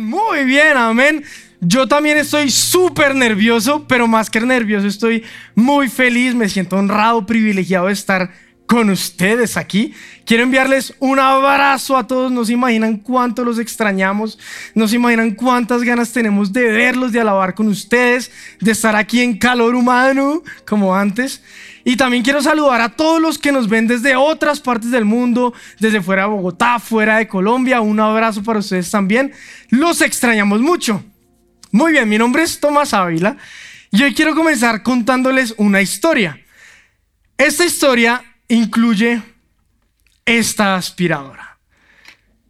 Muy bien, amén. Yo también estoy súper nervioso, pero más que nervioso estoy muy feliz, me siento honrado, privilegiado de estar con ustedes aquí. Quiero enviarles un abrazo a todos. No se imaginan cuánto los extrañamos. No se imaginan cuántas ganas tenemos de verlos, de alabar con ustedes, de estar aquí en calor humano como antes. Y también quiero saludar a todos los que nos ven desde otras partes del mundo, desde fuera de Bogotá, fuera de Colombia. Un abrazo para ustedes también. Los extrañamos mucho. Muy bien, mi nombre es Tomás Ávila y hoy quiero comenzar contándoles una historia. Esta historia incluye esta aspiradora.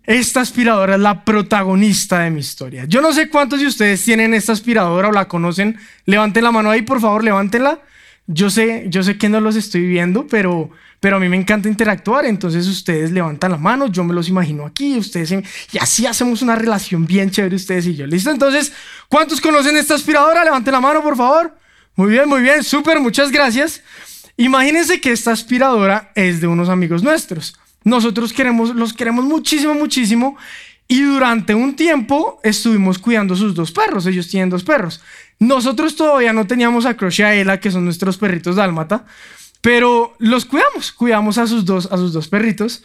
Esta aspiradora es la protagonista de mi historia. Yo no sé cuántos de ustedes tienen esta aspiradora o la conocen. Levanten la mano ahí, por favor, levántenla. Yo sé, yo sé que no los estoy viendo, pero, pero a mí me encanta interactuar. Entonces ustedes levantan la mano, yo me los imagino aquí, ustedes y así hacemos una relación bien chévere ustedes y yo. ¿Listo? Entonces, ¿cuántos conocen esta aspiradora? Levanten la mano, por favor. Muy bien, muy bien, súper, muchas gracias. Imagínense que esta aspiradora es de unos amigos nuestros. Nosotros queremos, los queremos muchísimo, muchísimo. Y durante un tiempo estuvimos cuidando sus dos perros. Ellos tienen dos perros. Nosotros todavía no teníamos a Croce y a Ela, que son nuestros perritos dálmata, pero los cuidamos, cuidamos a sus dos, a sus dos perritos.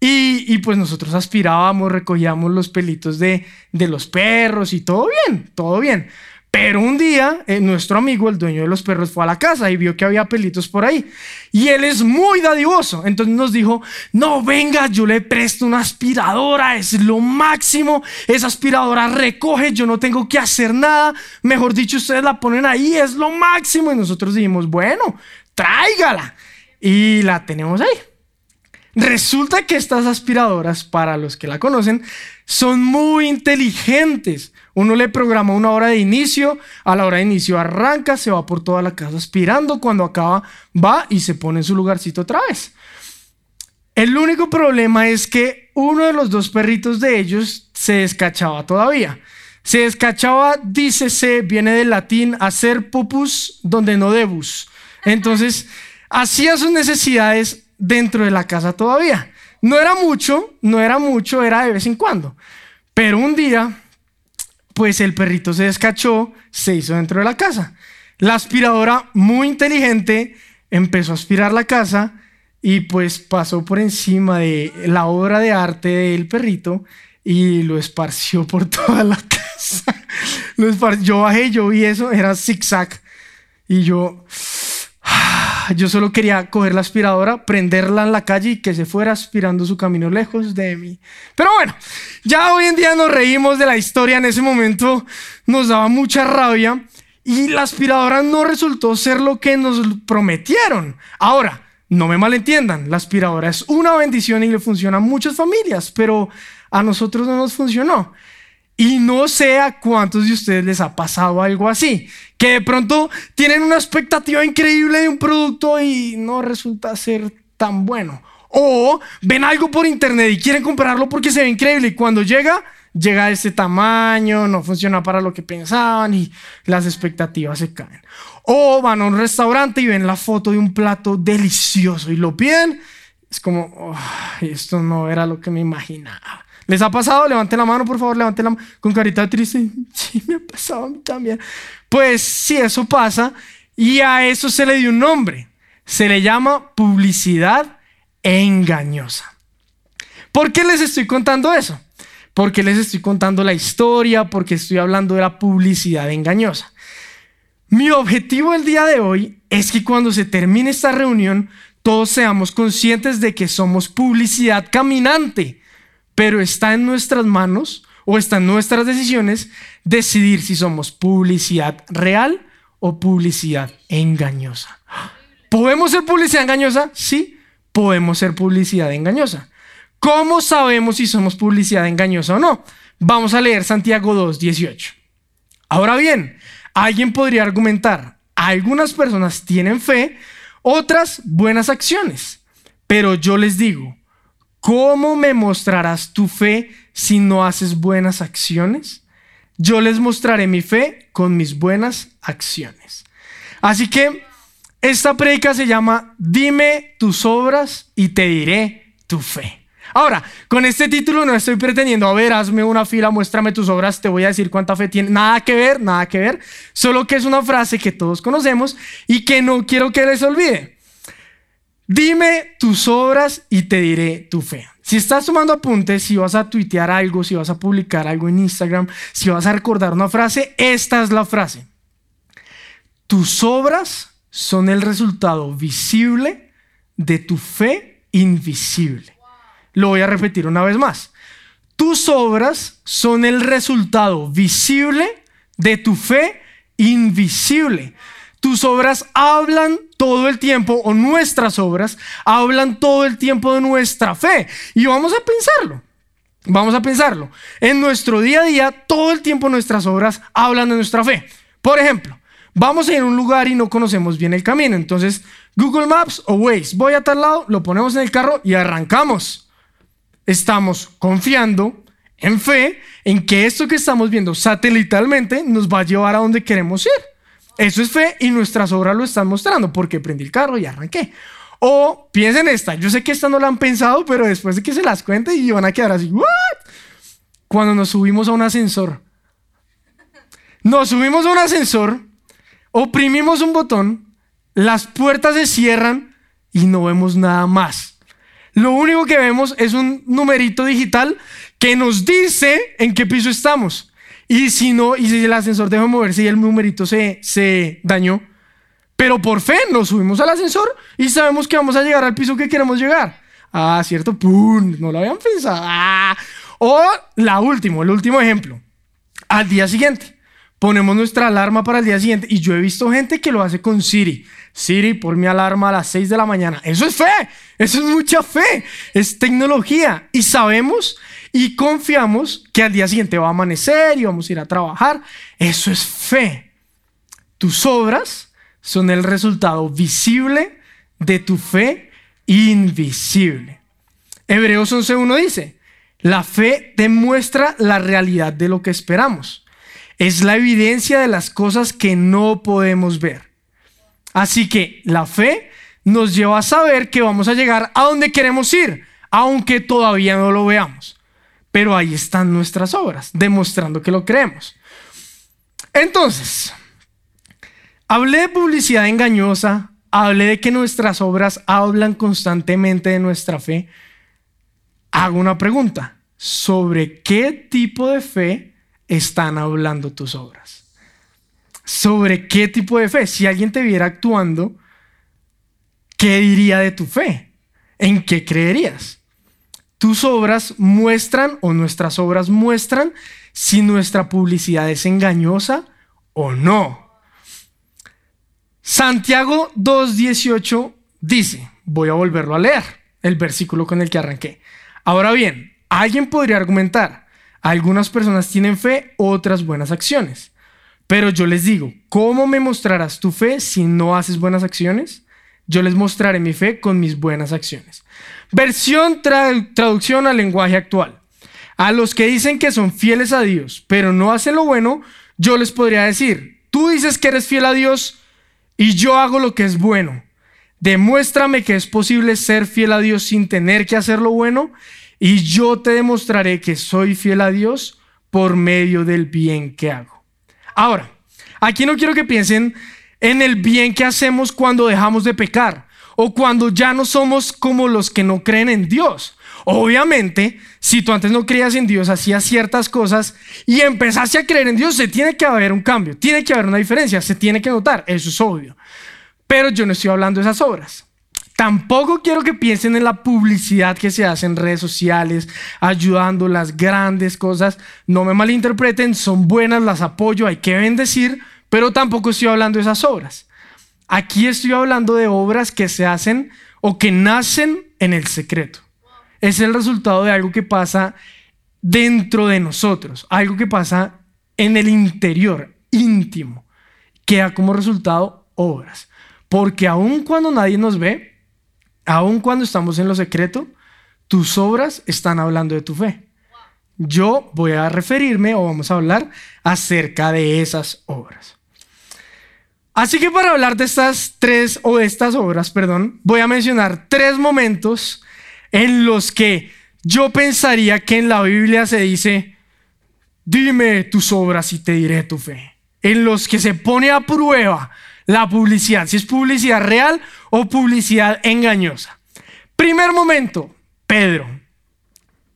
Y, y, pues nosotros aspirábamos, recogíamos los pelitos de, de los perros y todo bien, todo bien. Pero un día, eh, nuestro amigo, el dueño de los perros, fue a la casa y vio que había pelitos por ahí. Y él es muy dadivoso. Entonces nos dijo, no, venga, yo le presto una aspiradora, es lo máximo. Esa aspiradora recoge, yo no tengo que hacer nada. Mejor dicho, ustedes la ponen ahí, es lo máximo. Y nosotros dijimos, bueno, tráigala. Y la tenemos ahí. Resulta que estas aspiradoras, para los que la conocen, son muy inteligentes. Uno le programa una hora de inicio, a la hora de inicio arranca, se va por toda la casa aspirando, cuando acaba va y se pone en su lugarcito otra vez. El único problema es que uno de los dos perritos de ellos se descachaba todavía. Se descachaba, dícese, viene del latín hacer pupus donde no debus. Entonces, hacía sus necesidades dentro de la casa todavía. No era mucho, no era mucho, era de vez en cuando. Pero un día, pues el perrito se descachó, se hizo dentro de la casa. La aspiradora, muy inteligente, empezó a aspirar la casa y pues pasó por encima de la obra de arte del perrito y lo esparció por toda la casa. Yo bajé, yo vi eso, era zigzag. Y yo, yo solo quería coger la aspiradora, prenderla en la calle y que se fuera aspirando su camino lejos de mí. Pero bueno, ya hoy en día nos reímos de la historia. En ese momento nos daba mucha rabia y la aspiradora no resultó ser lo que nos prometieron. Ahora, no me malentiendan, la aspiradora es una bendición y le funciona a muchas familias, pero a nosotros no nos funcionó. Y no sé a cuántos de ustedes les ha pasado algo así, que de pronto tienen una expectativa increíble de un producto y no resulta ser tan bueno. O ven algo por internet y quieren comprarlo porque se ve increíble y cuando llega, llega de este tamaño, no funciona para lo que pensaban y las expectativas se caen. O van a un restaurante y ven la foto de un plato delicioso y lo piden. Es como, esto no era lo que me imaginaba. ¿Les ha pasado? Levanten la mano, por favor, levanten la mano. Con carita triste. Sí, me ha pasado a mí también. Pues sí, eso pasa. Y a eso se le dio un nombre. Se le llama publicidad engañosa. ¿Por qué les estoy contando eso? Porque les estoy contando la historia, porque estoy hablando de la publicidad engañosa. Mi objetivo el día de hoy es que cuando se termine esta reunión, todos seamos conscientes de que somos publicidad caminante pero está en nuestras manos o está en nuestras decisiones decidir si somos publicidad real o publicidad engañosa. ¿Podemos ser publicidad engañosa? Sí, podemos ser publicidad engañosa. ¿Cómo sabemos si somos publicidad engañosa o no? Vamos a leer Santiago 2, 18. Ahora bien, alguien podría argumentar, algunas personas tienen fe, otras buenas acciones, pero yo les digo, ¿Cómo me mostrarás tu fe si no haces buenas acciones? Yo les mostraré mi fe con mis buenas acciones. Así que esta predica se llama Dime tus obras y te diré tu fe. Ahora, con este título no estoy pretendiendo, a ver, hazme una fila, muéstrame tus obras, te voy a decir cuánta fe tiene. Nada que ver, nada que ver. Solo que es una frase que todos conocemos y que no quiero que les olvide. Dime tus obras y te diré tu fe. Si estás tomando apuntes, si vas a tuitear algo, si vas a publicar algo en Instagram, si vas a recordar una frase, esta es la frase. Tus obras son el resultado visible de tu fe invisible. Lo voy a repetir una vez más. Tus obras son el resultado visible de tu fe invisible. Tus obras hablan todo el tiempo, o nuestras obras hablan todo el tiempo de nuestra fe. Y vamos a pensarlo. Vamos a pensarlo. En nuestro día a día, todo el tiempo nuestras obras hablan de nuestra fe. Por ejemplo, vamos a ir a un lugar y no conocemos bien el camino. Entonces, Google Maps o Waze, voy a tal lado, lo ponemos en el carro y arrancamos. Estamos confiando en fe en que esto que estamos viendo satelitalmente nos va a llevar a donde queremos ir. Eso es fe y nuestras obras lo están mostrando porque prendí el carro y arranqué. O piensen esta, yo sé que esta no la han pensado, pero después de que se las cuente y van a quedar así. Cuando nos subimos a un ascensor. Nos subimos a un ascensor, oprimimos un botón, las puertas se cierran y no vemos nada más. Lo único que vemos es un numerito digital que nos dice en qué piso estamos. Y si no, y si el ascensor dejó de moverse y el numerito se, se dañó, pero por fe nos subimos al ascensor y sabemos que vamos a llegar al piso que queremos llegar. Ah, cierto, ¡pum! No lo habían pensado. Ah. O la última, el último ejemplo. Al día siguiente, ponemos nuestra alarma para el día siguiente y yo he visto gente que lo hace con Siri. Siri, por mi alarma a las 6 de la mañana. Eso es fe, eso es mucha fe, es tecnología. Y sabemos y confiamos que al día siguiente va a amanecer y vamos a ir a trabajar. Eso es fe. Tus obras son el resultado visible de tu fe invisible. Hebreos 11.1 dice, la fe demuestra la realidad de lo que esperamos. Es la evidencia de las cosas que no podemos ver. Así que la fe nos lleva a saber que vamos a llegar a donde queremos ir, aunque todavía no lo veamos. Pero ahí están nuestras obras, demostrando que lo creemos. Entonces, hablé de publicidad engañosa, hablé de que nuestras obras hablan constantemente de nuestra fe. Hago una pregunta, ¿sobre qué tipo de fe están hablando tus obras? ¿Sobre qué tipo de fe? Si alguien te viera actuando, ¿qué diría de tu fe? ¿En qué creerías? Tus obras muestran o nuestras obras muestran si nuestra publicidad es engañosa o no. Santiago 2.18 dice, voy a volverlo a leer, el versículo con el que arranqué. Ahora bien, alguien podría argumentar, algunas personas tienen fe, otras buenas acciones. Pero yo les digo, ¿cómo me mostrarás tu fe si no haces buenas acciones? Yo les mostraré mi fe con mis buenas acciones. Versión traducción al lenguaje actual. A los que dicen que son fieles a Dios, pero no hacen lo bueno, yo les podría decir, tú dices que eres fiel a Dios y yo hago lo que es bueno. Demuéstrame que es posible ser fiel a Dios sin tener que hacer lo bueno y yo te demostraré que soy fiel a Dios por medio del bien que hago. Ahora, aquí no quiero que piensen en el bien que hacemos cuando dejamos de pecar o cuando ya no somos como los que no creen en Dios. Obviamente, si tú antes no creías en Dios, hacías ciertas cosas y empezaste a creer en Dios, se tiene que haber un cambio, tiene que haber una diferencia, se tiene que notar, eso es obvio. Pero yo no estoy hablando de esas obras. Tampoco quiero que piensen en la publicidad que se hace en redes sociales, ayudando las grandes cosas. No me malinterpreten, son buenas, las apoyo, hay que bendecir, pero tampoco estoy hablando de esas obras. Aquí estoy hablando de obras que se hacen o que nacen en el secreto. Es el resultado de algo que pasa dentro de nosotros, algo que pasa en el interior, íntimo, que da como resultado obras. Porque aun cuando nadie nos ve, aun cuando estamos en lo secreto, tus obras están hablando de tu fe. Yo voy a referirme o vamos a hablar acerca de esas obras. Así que para hablar de estas tres o de estas obras, perdón, voy a mencionar tres momentos en los que yo pensaría que en la Biblia se dice, dime tus obras y te diré tu fe. En los que se pone a prueba la publicidad, si es publicidad real o publicidad engañosa. Primer momento, Pedro.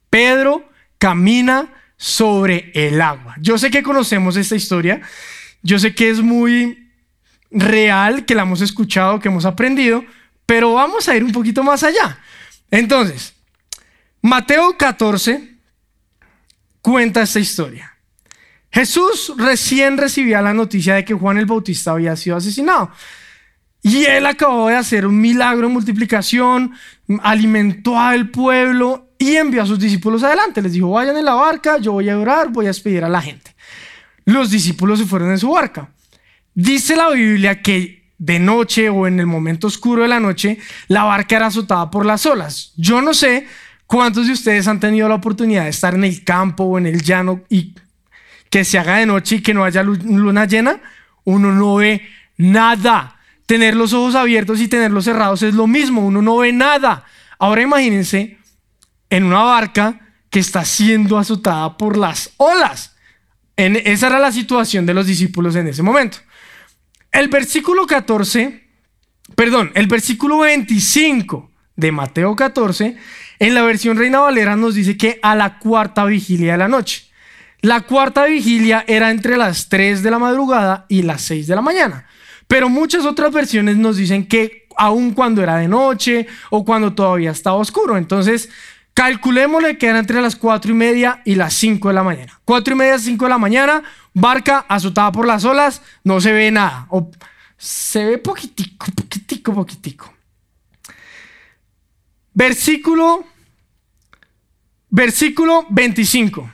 Pedro camina sobre el agua. Yo sé que conocemos esta historia, yo sé que es muy real, que la hemos escuchado, que hemos aprendido, pero vamos a ir un poquito más allá. Entonces, Mateo 14 cuenta esta historia. Jesús recién recibía la noticia de que Juan el Bautista había sido asesinado. Y él acabó de hacer un milagro de multiplicación, alimentó al pueblo y envió a sus discípulos adelante. Les dijo, vayan en la barca, yo voy a orar, voy a despedir a la gente. Los discípulos se fueron en su barca. Dice la Biblia que de noche o en el momento oscuro de la noche, la barca era azotada por las olas. Yo no sé cuántos de ustedes han tenido la oportunidad de estar en el campo o en el llano y que se haga de noche y que no haya luna llena. Uno no ve nada. Tener los ojos abiertos y tenerlos cerrados es lo mismo. Uno no ve nada. Ahora imagínense en una barca que está siendo azotada por las olas. Esa era la situación de los discípulos en ese momento. El versículo 14, perdón, el versículo 25 de Mateo 14, en la versión Reina Valera nos dice que a la cuarta vigilia de la noche. La cuarta vigilia era entre las 3 de la madrugada y las 6 de la mañana. Pero muchas otras versiones nos dicen que aun cuando era de noche o cuando todavía estaba oscuro. Entonces, calculémosle que era entre las 4 y media y las 5 de la mañana. 4 y media, 5 de la mañana, barca azotada por las olas, no se ve nada. O se ve poquitico, poquitico, poquitico. Versículo, versículo 25.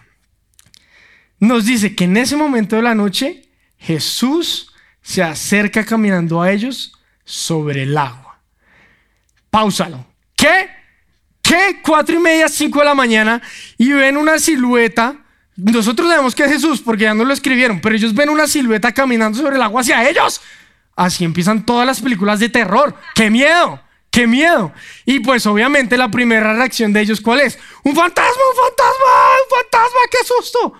Nos dice que en ese momento de la noche Jesús se acerca caminando a ellos sobre el agua. Páusalo. ¿Qué? ¿Qué? Cuatro y media, cinco de la mañana y ven una silueta nosotros sabemos que es Jesús porque ya no lo escribieron, pero ellos ven una silueta caminando sobre el agua hacia ellos. Así empiezan todas las películas de terror. ¡Qué miedo! ¡Qué miedo! Y pues obviamente la primera reacción de ellos, ¿cuál es? ¡Un fantasma! ¡Un fantasma! ¡Un fantasma! ¡Qué susto!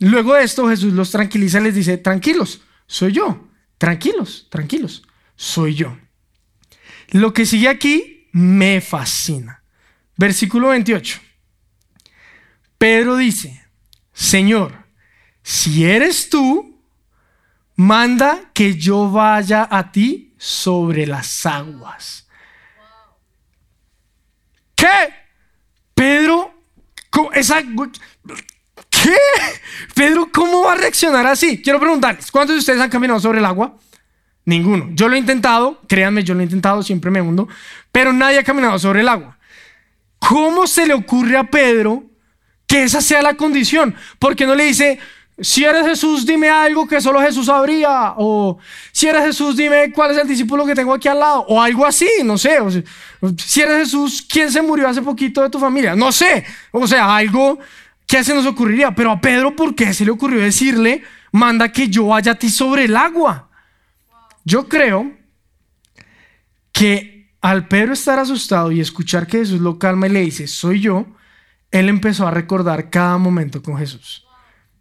Luego de esto Jesús los tranquiliza y les dice, tranquilos, soy yo. Tranquilos, tranquilos, soy yo. Lo que sigue aquí me fascina. Versículo 28. Pedro dice, Señor, si eres tú, manda que yo vaya a ti sobre las aguas. ¿Qué? Pedro, esa, ¿qué? Pedro, ¿cómo va a reaccionar así? Quiero preguntarles, ¿cuántos de ustedes han caminado sobre el agua? Ninguno. Yo lo he intentado, créanme, yo lo he intentado, siempre me hundo, pero nadie ha caminado sobre el agua. ¿Cómo se le ocurre a Pedro que esa sea la condición. Porque no le dice, si eres Jesús, dime algo que solo Jesús sabría. O si eres Jesús, dime cuál es el discípulo que tengo aquí al lado. O algo así, no sé. O si eres Jesús, ¿quién se murió hace poquito de tu familia? No sé. O sea, algo que se nos ocurriría. Pero a Pedro, ¿por qué se le ocurrió decirle, manda que yo vaya a ti sobre el agua? Yo creo que al Pedro estar asustado y escuchar que Jesús lo calma y le dice, soy yo, él empezó a recordar cada momento con Jesús.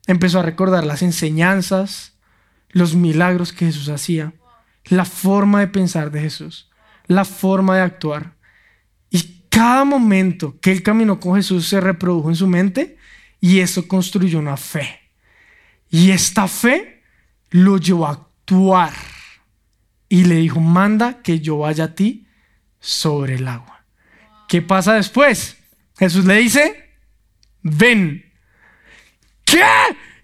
Empezó a recordar las enseñanzas, los milagros que Jesús hacía, la forma de pensar de Jesús, la forma de actuar. Y cada momento que él caminó con Jesús se reprodujo en su mente y eso construyó una fe. Y esta fe lo llevó a actuar. Y le dijo, manda que yo vaya a ti sobre el agua. ¿Qué pasa después? Jesús le dice, ven. ¿Qué?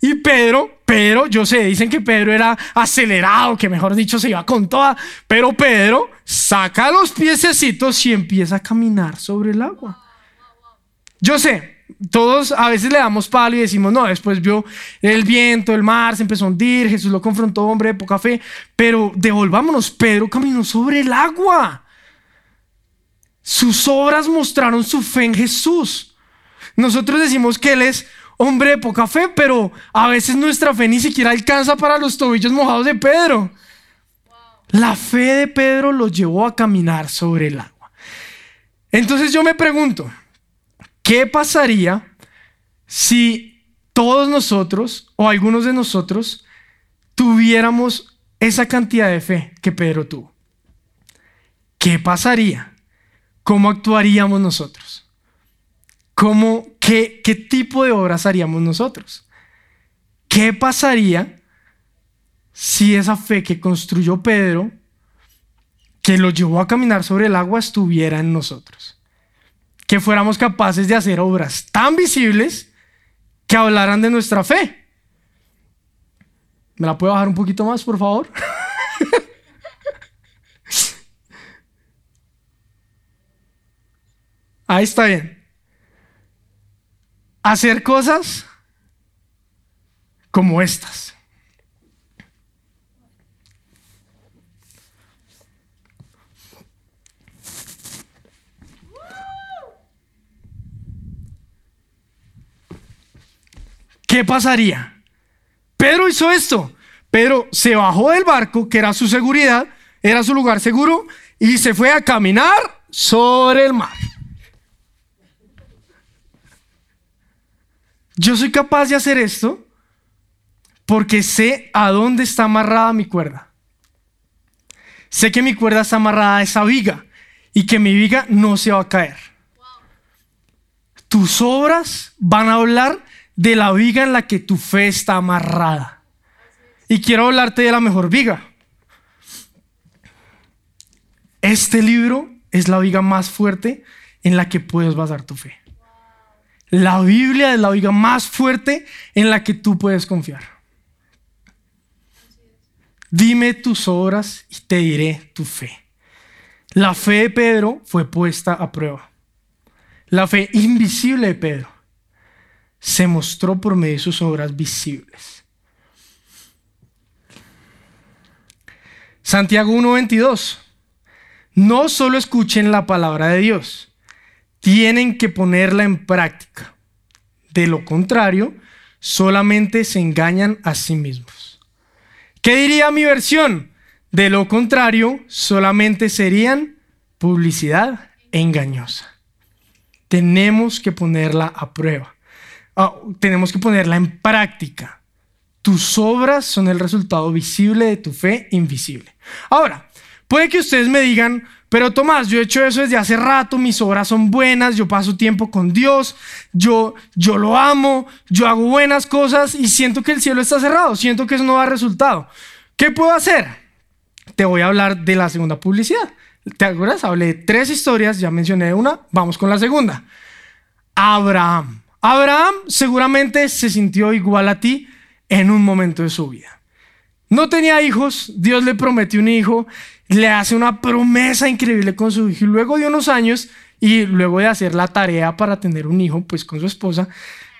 Y Pedro, Pedro, yo sé, dicen que Pedro era acelerado, que mejor dicho se iba con toda, pero Pedro saca los piececitos y empieza a caminar sobre el agua. Yo sé, todos a veces le damos palo y decimos, no, después vio el viento, el mar, se empezó a hundir, Jesús lo confrontó, hombre de poca fe, pero devolvámonos, Pedro caminó sobre el agua. Sus obras mostraron su fe en Jesús. Nosotros decimos que Él es hombre de poca fe, pero a veces nuestra fe ni siquiera alcanza para los tobillos mojados de Pedro. La fe de Pedro lo llevó a caminar sobre el agua. Entonces yo me pregunto, ¿qué pasaría si todos nosotros o algunos de nosotros tuviéramos esa cantidad de fe que Pedro tuvo? ¿Qué pasaría? ¿Cómo actuaríamos nosotros? ¿Cómo, qué, ¿Qué tipo de obras haríamos nosotros? ¿Qué pasaría si esa fe que construyó Pedro, que lo llevó a caminar sobre el agua, estuviera en nosotros? Que fuéramos capaces de hacer obras tan visibles que hablaran de nuestra fe. ¿Me la puedo bajar un poquito más, por favor? Ahí está bien. Hacer cosas como estas. ¿Qué pasaría? Pedro hizo esto. Pedro se bajó del barco, que era su seguridad, era su lugar seguro, y se fue a caminar sobre el mar. Yo soy capaz de hacer esto porque sé a dónde está amarrada mi cuerda. Sé que mi cuerda está amarrada a esa viga y que mi viga no se va a caer. Tus obras van a hablar de la viga en la que tu fe está amarrada. Y quiero hablarte de la mejor viga. Este libro es la viga más fuerte en la que puedes basar tu fe. La Biblia es la viga más fuerte en la que tú puedes confiar. Dime tus obras y te diré tu fe. La fe de Pedro fue puesta a prueba. La fe invisible de Pedro se mostró por medio de sus obras visibles. Santiago 1:22. No solo escuchen la palabra de Dios tienen que ponerla en práctica. De lo contrario, solamente se engañan a sí mismos. ¿Qué diría mi versión? De lo contrario, solamente serían publicidad engañosa. Tenemos que ponerla a prueba. Ah, tenemos que ponerla en práctica. Tus obras son el resultado visible de tu fe invisible. Ahora, puede que ustedes me digan, pero Tomás, yo he hecho eso desde hace rato, mis obras son buenas, yo paso tiempo con Dios, yo, yo lo amo, yo hago buenas cosas y siento que el cielo está cerrado, siento que eso no da resultado. ¿Qué puedo hacer? Te voy a hablar de la segunda publicidad. ¿Te acuerdas? Hablé de tres historias, ya mencioné una, vamos con la segunda. Abraham. Abraham seguramente se sintió igual a ti en un momento de su vida. No tenía hijos, Dios le prometió un hijo le hace una promesa increíble con su hijo y luego de unos años y luego de hacer la tarea para tener un hijo, pues con su esposa,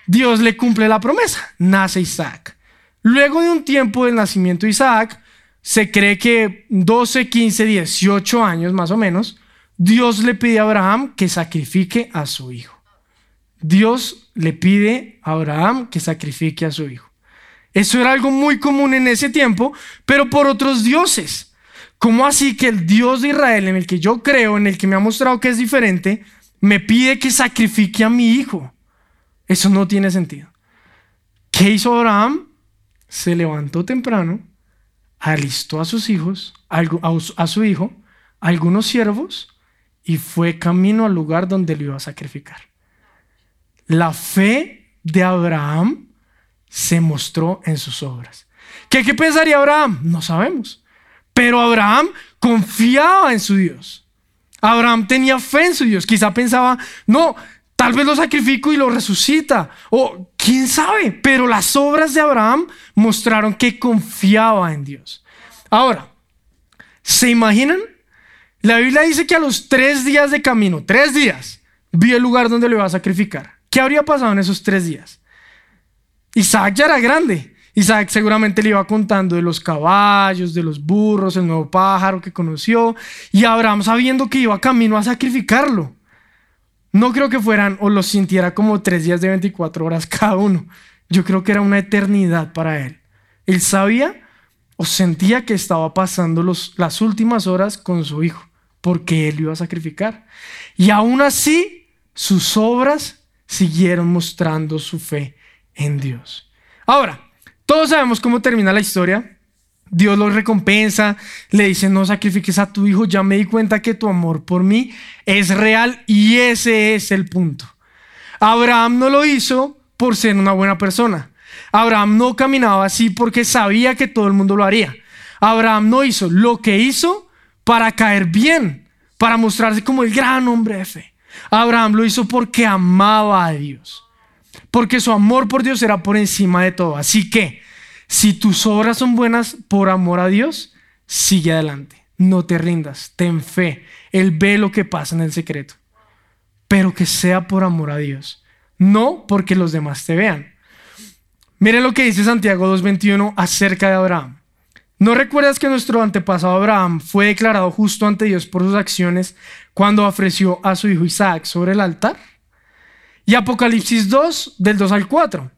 Dios le cumple la promesa, nace Isaac. Luego de un tiempo del nacimiento de Isaac, se cree que 12, 15, 18 años más o menos, Dios le pide a Abraham que sacrifique a su hijo. Dios le pide a Abraham que sacrifique a su hijo. Eso era algo muy común en ese tiempo, pero por otros dioses. ¿Cómo así que el Dios de Israel, en el que yo creo, en el que me ha mostrado que es diferente, me pide que sacrifique a mi hijo? Eso no tiene sentido. ¿Qué hizo Abraham? Se levantó temprano, alistó a sus hijos, a su hijo, algunos siervos, y fue camino al lugar donde lo iba a sacrificar. La fe de Abraham se mostró en sus obras. ¿Qué, qué pensaría Abraham? No sabemos. Pero Abraham confiaba en su Dios. Abraham tenía fe en su Dios. Quizá pensaba, no, tal vez lo sacrifico y lo resucita. O quién sabe. Pero las obras de Abraham mostraron que confiaba en Dios. Ahora, ¿se imaginan? La Biblia dice que a los tres días de camino, tres días, vio el lugar donde lo iba a sacrificar. ¿Qué habría pasado en esos tres días? Isaac ya era grande. Isaac seguramente le iba contando de los caballos, de los burros, el nuevo pájaro que conoció, y Abraham sabiendo que iba camino a sacrificarlo. No creo que fueran o los sintiera como tres días de 24 horas cada uno. Yo creo que era una eternidad para él. Él sabía o sentía que estaba pasando las últimas horas con su hijo, porque él iba a sacrificar. Y aún así, sus obras siguieron mostrando su fe en Dios. Ahora, todos sabemos cómo termina la historia. Dios los recompensa, le dice, no sacrifiques a tu hijo, ya me di cuenta que tu amor por mí es real y ese es el punto. Abraham no lo hizo por ser una buena persona. Abraham no caminaba así porque sabía que todo el mundo lo haría. Abraham no hizo lo que hizo para caer bien, para mostrarse como el gran hombre de fe. Abraham lo hizo porque amaba a Dios, porque su amor por Dios era por encima de todo. Así que, si tus obras son buenas por amor a Dios, sigue adelante, no te rindas, ten fe, Él ve lo que pasa en el secreto, pero que sea por amor a Dios, no porque los demás te vean. Miren lo que dice Santiago 2.21 acerca de Abraham. ¿No recuerdas que nuestro antepasado Abraham fue declarado justo ante Dios por sus acciones cuando ofreció a su hijo Isaac sobre el altar? Y Apocalipsis 2, del 2 al 4.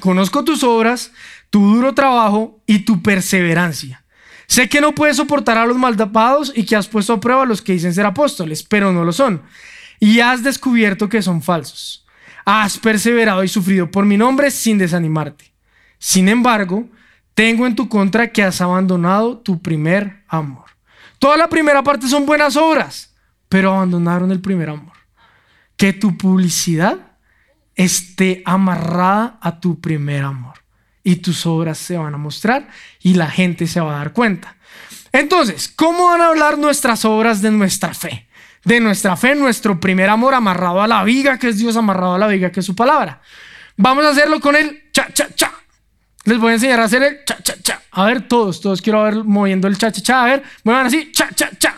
Conozco tus obras, tu duro trabajo y tu perseverancia. Sé que no puedes soportar a los malvados y que has puesto a prueba a los que dicen ser apóstoles, pero no lo son. Y has descubierto que son falsos. Has perseverado y sufrido por mi nombre sin desanimarte. Sin embargo, tengo en tu contra que has abandonado tu primer amor. Toda la primera parte son buenas obras, pero abandonaron el primer amor. Que tu publicidad esté amarrada a tu primer amor y tus obras se van a mostrar y la gente se va a dar cuenta. Entonces, ¿cómo van a hablar nuestras obras de nuestra fe? De nuestra fe, nuestro primer amor amarrado a la viga, que es Dios amarrado a la viga, que es su palabra. Vamos a hacerlo con el cha, cha, cha. Les voy a enseñar a hacer el cha, cha, cha. A ver, todos, todos quiero ver moviendo el cha, cha, cha. A ver, muevan así, cha, cha, cha.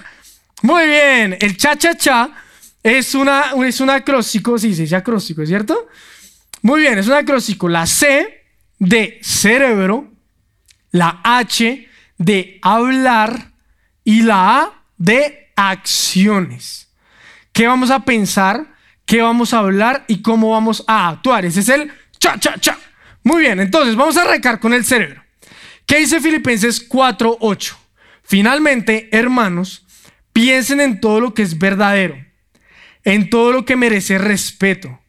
Muy bien, el cha, cha, cha es, una, es un acróstico, sí, se dice acróstico, ¿cierto? Muy bien, es un acróstico. La C de cerebro, la H de hablar y la A de acciones. ¿Qué vamos a pensar? ¿Qué vamos a hablar? ¿Y cómo vamos a actuar? Ese es el cha, cha, cha. Muy bien, entonces vamos a arrancar con el cerebro. ¿Qué dice Filipenses 4:8? Finalmente, hermanos, piensen en todo lo que es verdadero, en todo lo que merece respeto,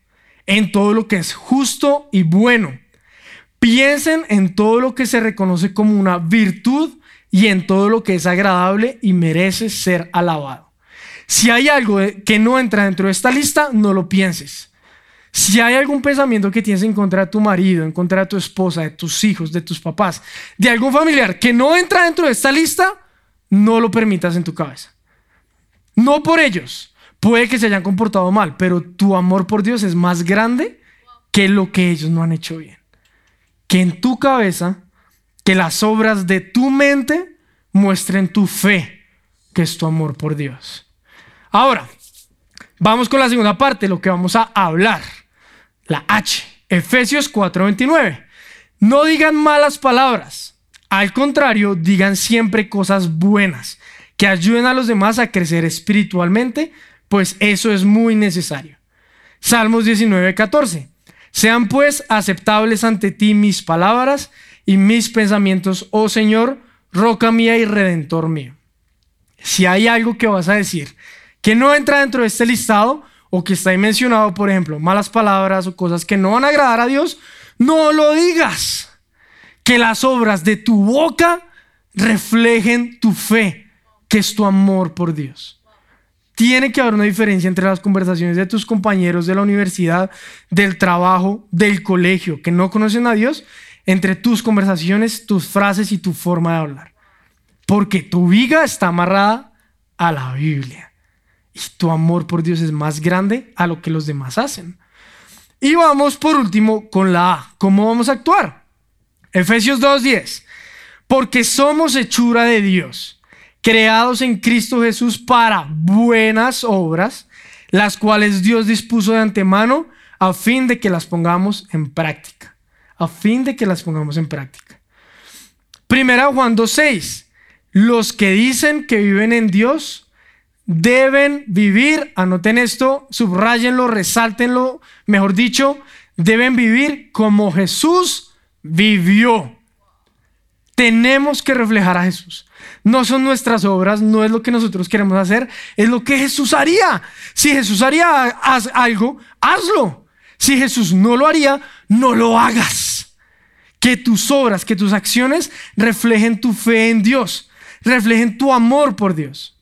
en todo lo que es justo y bueno. Piensen en todo lo que se reconoce como una virtud y en todo lo que es agradable y merece ser alabado. Si hay algo que no entra dentro de esta lista, no lo pienses. Si hay algún pensamiento que tienes en contra de tu marido, en contra de tu esposa, de tus hijos, de tus papás, de algún familiar que no entra dentro de esta lista, no lo permitas en tu cabeza. No por ellos. Puede que se hayan comportado mal, pero tu amor por Dios es más grande que lo que ellos no han hecho bien. Que en tu cabeza, que las obras de tu mente muestren tu fe, que es tu amor por Dios. Ahora, vamos con la segunda parte, lo que vamos a hablar la H. Efesios 4:29. No digan malas palabras. Al contrario, digan siempre cosas buenas que ayuden a los demás a crecer espiritualmente, pues eso es muy necesario. Salmos 19:14. Sean pues aceptables ante ti mis palabras y mis pensamientos, oh Señor, roca mía y redentor mío. Si hay algo que vas a decir que no entra dentro de este listado, o que está ahí mencionado, por ejemplo, malas palabras o cosas que no van a agradar a Dios, no lo digas. Que las obras de tu boca reflejen tu fe, que es tu amor por Dios. Tiene que haber una diferencia entre las conversaciones de tus compañeros de la universidad, del trabajo, del colegio, que no conocen a Dios, entre tus conversaciones, tus frases y tu forma de hablar. Porque tu viga está amarrada a la Biblia y tu amor por Dios es más grande a lo que los demás hacen. Y vamos por último con la A. ¿Cómo vamos a actuar? Efesios 2.10. Porque somos hechura de Dios, creados en Cristo Jesús para buenas obras, las cuales Dios dispuso de antemano a fin de que las pongamos en práctica. A fin de que las pongamos en práctica. Primera Juan 2.6. Los que dicen que viven en Dios deben vivir, anoten esto, subrayenlo, resáltenlo, mejor dicho, deben vivir como Jesús vivió. Tenemos que reflejar a Jesús. No son nuestras obras, no es lo que nosotros queremos hacer, es lo que Jesús haría. Si Jesús haría algo, hazlo. si Jesús no lo haría, no lo hagas. Que tus obras, que tus acciones reflejen tu fe en Dios, reflejen tu amor por Dios.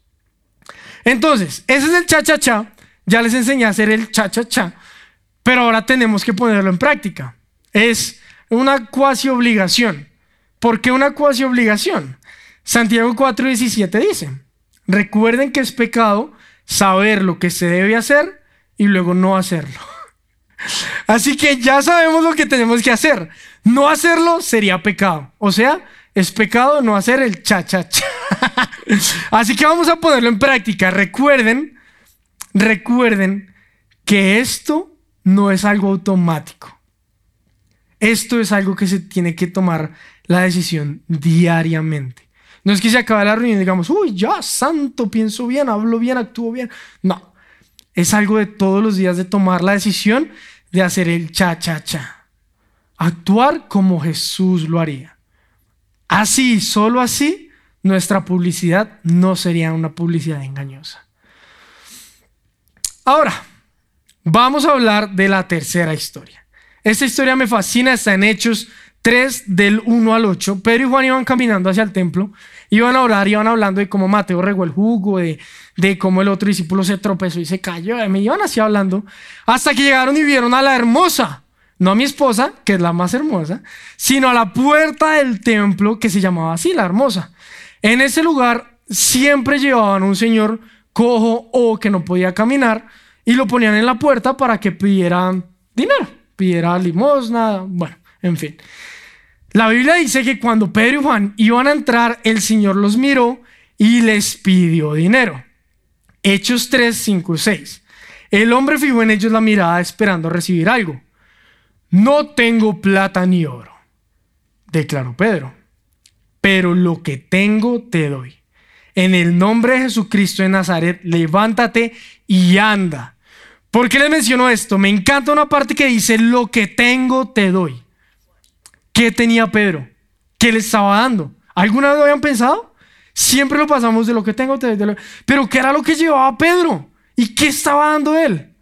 Entonces, ese es el cha-cha-cha. Ya les enseñé a hacer el cha-cha-cha, pero ahora tenemos que ponerlo en práctica. Es una cuasi obligación. ¿Por qué una cuasi obligación? Santiago 4:17 dice, recuerden que es pecado saber lo que se debe hacer y luego no hacerlo. Así que ya sabemos lo que tenemos que hacer. No hacerlo sería pecado. O sea, es pecado no hacer el cha cha cha. Así que vamos a ponerlo en práctica. Recuerden, recuerden que esto no es algo automático. Esto es algo que se tiene que tomar la decisión diariamente. No es que se acabe la reunión y digamos, uy, ya, santo, pienso bien, hablo bien, actúo bien. No, es algo de todos los días de tomar la decisión de hacer el cha, cha, cha. Actuar como Jesús lo haría. Así, solo así, nuestra publicidad no sería una publicidad engañosa. Ahora, vamos a hablar de la tercera historia. Esta historia me fascina, está en Hechos 3 del 1 al 8. Pedro y Juan iban caminando hacia el templo, iban a orar, iban hablando de cómo Mateo regó el jugo, de, de cómo el otro discípulo se tropezó y se cayó. Me iban así hablando, hasta que llegaron y vieron a la hermosa, no a mi esposa, que es la más hermosa, sino a la puerta del templo que se llamaba así, la hermosa. En ese lugar siempre llevaban un señor cojo o que no podía caminar y lo ponían en la puerta para que pidieran dinero pidiera limosna, bueno, en fin. La Biblia dice que cuando Pedro y Juan iban a entrar, el Señor los miró y les pidió dinero. Hechos 3, 5 6. El hombre fijó en ellos la mirada esperando recibir algo. No tengo plata ni oro, declaró Pedro, pero lo que tengo te doy. En el nombre de Jesucristo de Nazaret, levántate y anda. ¿Por qué les menciono esto? Me encanta una parte que dice, lo que tengo te doy. ¿Qué tenía Pedro? ¿Qué le estaba dando? ¿Alguna vez lo habían pensado? Siempre lo pasamos de lo que tengo. Pero ¿qué era lo que llevaba Pedro? ¿Y qué estaba dando él?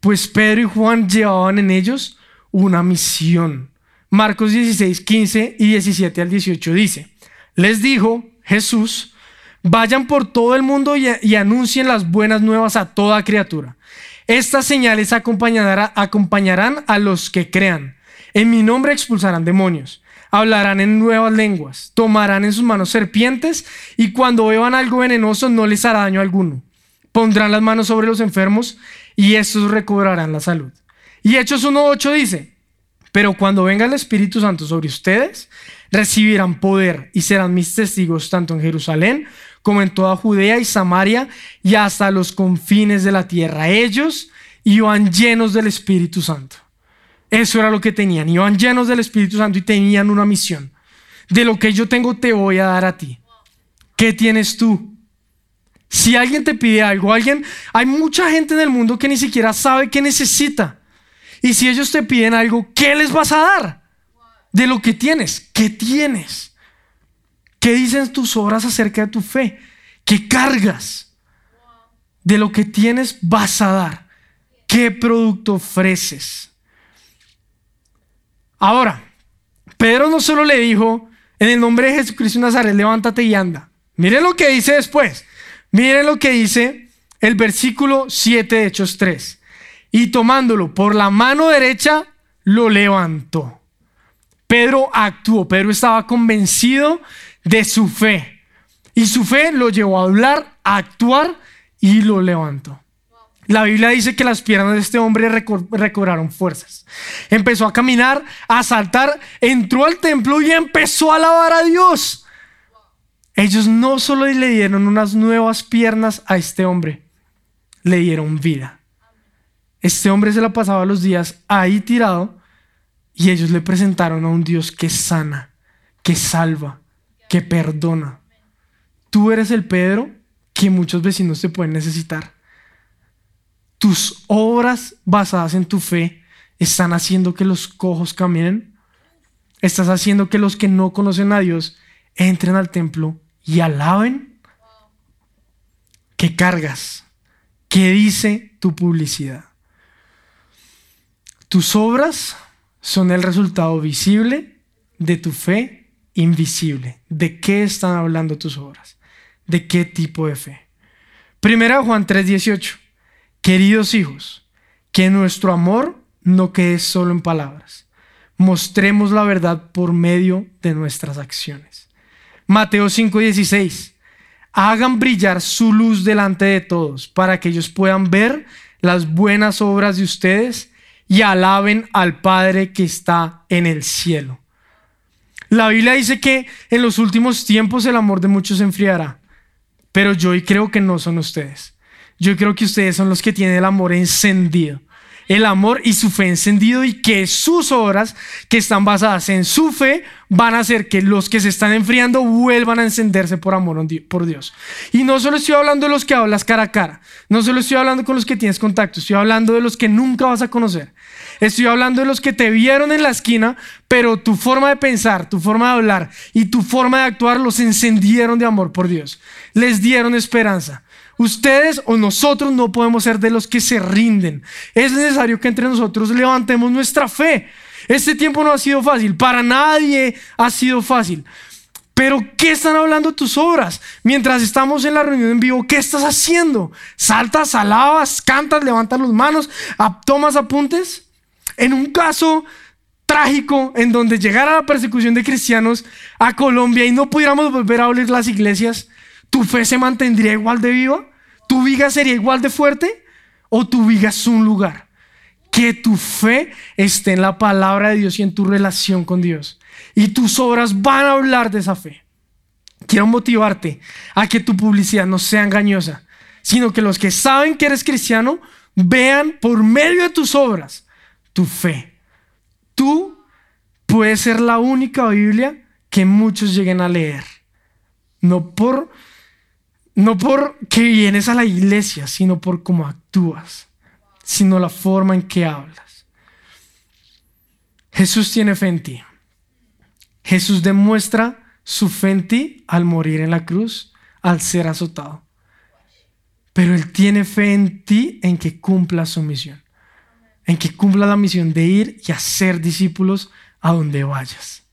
Pues Pedro y Juan llevaban en ellos una misión. Marcos 16, 15 y 17 al 18 dice, les dijo Jesús, vayan por todo el mundo y anuncien las buenas nuevas a toda criatura. Estas señales acompañarán a los que crean. En mi nombre expulsarán demonios, hablarán en nuevas lenguas, tomarán en sus manos serpientes y cuando beban algo venenoso no les hará daño alguno. Pondrán las manos sobre los enfermos y estos recobrarán la salud. Y Hechos 1.8 dice, pero cuando venga el Espíritu Santo sobre ustedes, recibirán poder y serán mis testigos tanto en Jerusalén como en toda Judea y Samaria y hasta los confines de la tierra. Ellos iban llenos del Espíritu Santo. Eso era lo que tenían. Iban llenos del Espíritu Santo y tenían una misión. De lo que yo tengo te voy a dar a ti. ¿Qué tienes tú? Si alguien te pide algo, alguien, hay mucha gente en el mundo que ni siquiera sabe qué necesita. Y si ellos te piden algo, ¿qué les vas a dar? De lo que tienes, ¿qué tienes? ¿Qué dicen tus obras acerca de tu fe? ¿Qué cargas? De lo que tienes vas a dar. ¿Qué producto ofreces? Ahora, Pedro no solo le dijo, en el nombre de Jesucristo de Nazaret, levántate y anda. Miren lo que dice después. Miren lo que dice el versículo 7 de Hechos 3. Y tomándolo por la mano derecha, lo levantó. Pedro actuó. Pedro estaba convencido de su fe. Y su fe lo llevó a hablar, a actuar y lo levantó. La Biblia dice que las piernas de este hombre recobraron fuerzas. Empezó a caminar, a saltar, entró al templo y empezó a alabar a Dios. Ellos no solo le dieron unas nuevas piernas a este hombre, le dieron vida. Este hombre se la pasaba los días ahí tirado y ellos le presentaron a un Dios que sana, que salva, que perdona. Tú eres el Pedro que muchos vecinos te pueden necesitar. Tus obras basadas en tu fe están haciendo que los cojos caminen. Estás haciendo que los que no conocen a Dios entren al templo y alaben. ¿Qué cargas? ¿Qué dice tu publicidad? Tus obras son el resultado visible de tu fe invisible. ¿De qué están hablando tus obras? ¿De qué tipo de fe? Primera Juan 3:18. Queridos hijos, que nuestro amor no quede solo en palabras. Mostremos la verdad por medio de nuestras acciones. Mateo 5:16. Hagan brillar su luz delante de todos para que ellos puedan ver las buenas obras de ustedes y alaben al Padre que está en el cielo. La Biblia dice que en los últimos tiempos el amor de muchos se enfriará, pero yo creo que no son ustedes. Yo creo que ustedes son los que tienen el amor encendido el amor y su fe encendido y que sus obras que están basadas en su fe van a hacer que los que se están enfriando vuelvan a encenderse por amor por Dios. Y no solo estoy hablando de los que hablas cara a cara, no solo estoy hablando con los que tienes contacto, estoy hablando de los que nunca vas a conocer. Estoy hablando de los que te vieron en la esquina, pero tu forma de pensar, tu forma de hablar y tu forma de actuar los encendieron de amor por Dios. Les dieron esperanza. Ustedes o nosotros no podemos ser de los que se rinden. Es necesario que entre nosotros levantemos nuestra fe. Este tiempo no ha sido fácil, para nadie ha sido fácil. Pero ¿qué están hablando tus obras? Mientras estamos en la reunión en vivo, ¿qué estás haciendo? ¿Saltas, alabas, cantas, levantas las manos, tomas apuntes? En un caso trágico en donde llegara la persecución de cristianos a Colombia y no pudiéramos volver a abrir las iglesias, ¿tu fe se mantendría igual de viva? ¿Tu viga sería igual de fuerte? ¿O tu viga es un lugar? Que tu fe esté en la palabra de Dios y en tu relación con Dios. Y tus obras van a hablar de esa fe. Quiero motivarte a que tu publicidad no sea engañosa, sino que los que saben que eres cristiano vean por medio de tus obras tu fe. Tú puedes ser la única Biblia que muchos lleguen a leer. No por no por que vienes a la iglesia, sino por cómo actúas, sino la forma en que hablas. Jesús tiene fe en ti. Jesús demuestra su fe en ti al morir en la cruz, al ser azotado. Pero Él tiene fe en ti en que cumpla su misión, en que cumpla la misión de ir y hacer discípulos a donde vayas.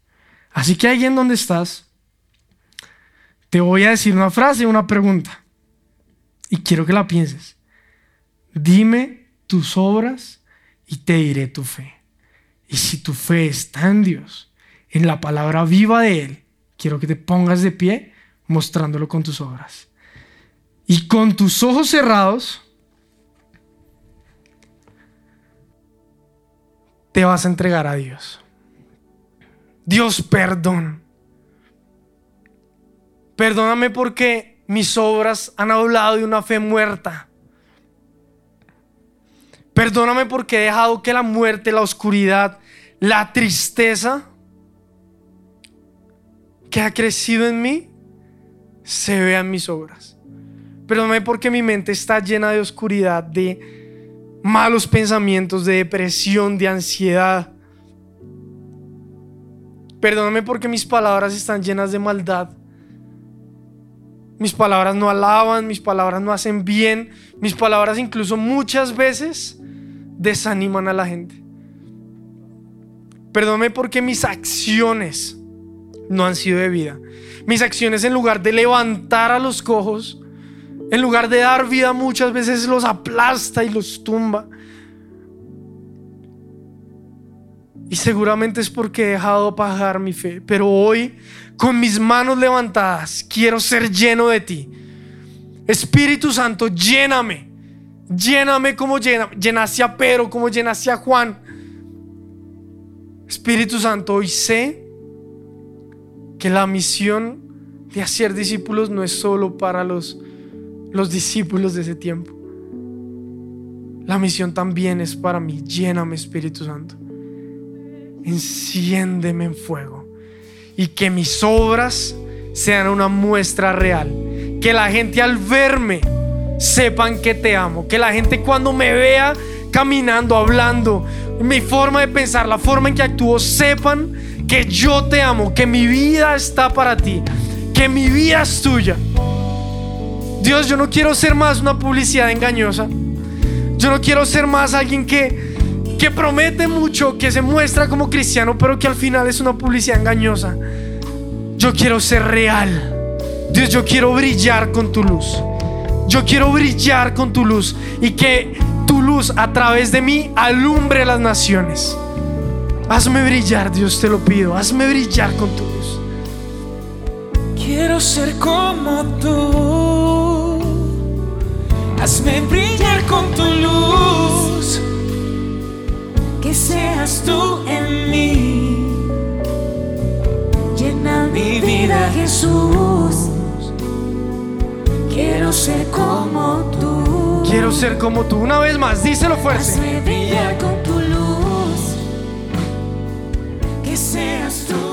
Así que ahí en donde estás, te voy a decir una frase, una pregunta. Y quiero que la pienses. Dime tus obras y te diré tu fe. Y si tu fe está en Dios, en la palabra viva de Él, quiero que te pongas de pie mostrándolo con tus obras. Y con tus ojos cerrados, te vas a entregar a Dios. Dios, perdón. Perdóname porque mis obras han hablado de una fe muerta. Perdóname porque he dejado que la muerte, la oscuridad, la tristeza que ha crecido en mí se vea en mis obras. Perdóname porque mi mente está llena de oscuridad, de malos pensamientos, de depresión, de ansiedad. Perdóname porque mis palabras están llenas de maldad. Mis palabras no alaban, mis palabras no hacen bien, mis palabras incluso muchas veces desaniman a la gente. Perdóname porque mis acciones no han sido de vida. Mis acciones en lugar de levantar a los cojos, en lugar de dar vida muchas veces los aplasta y los tumba. Y seguramente es porque he dejado pagar mi fe. Pero hoy con mis manos levantadas, quiero ser lleno de ti. Espíritu Santo, lléname. Lléname como llena, llenaste a Pedro, como llenaste a Juan. Espíritu Santo, hoy sé que la misión de hacer discípulos no es solo para los, los discípulos de ese tiempo. La misión también es para mí. Lléname, Espíritu Santo. Enciéndeme en fuego y que mis obras sean una muestra real. Que la gente al verme sepan que te amo. Que la gente cuando me vea caminando, hablando, mi forma de pensar, la forma en que actúo, sepan que yo te amo, que mi vida está para ti, que mi vida es tuya. Dios, yo no quiero ser más una publicidad engañosa. Yo no quiero ser más alguien que que promete mucho, que se muestra como cristiano, pero que al final es una publicidad engañosa. Yo quiero ser real. Dios, yo quiero brillar con tu luz. Yo quiero brillar con tu luz y que tu luz a través de mí alumbre las naciones. Hazme brillar, Dios, te lo pido. Hazme brillar con tu luz. Quiero ser como tú. Hazme brillar con tu luz que seas tú en mí. Llena mi vida, Jesús. Quiero ser como tú. Quiero ser como tú. Una vez más, díselo fuerte. Hazme brillar con tu luz. Que seas tú.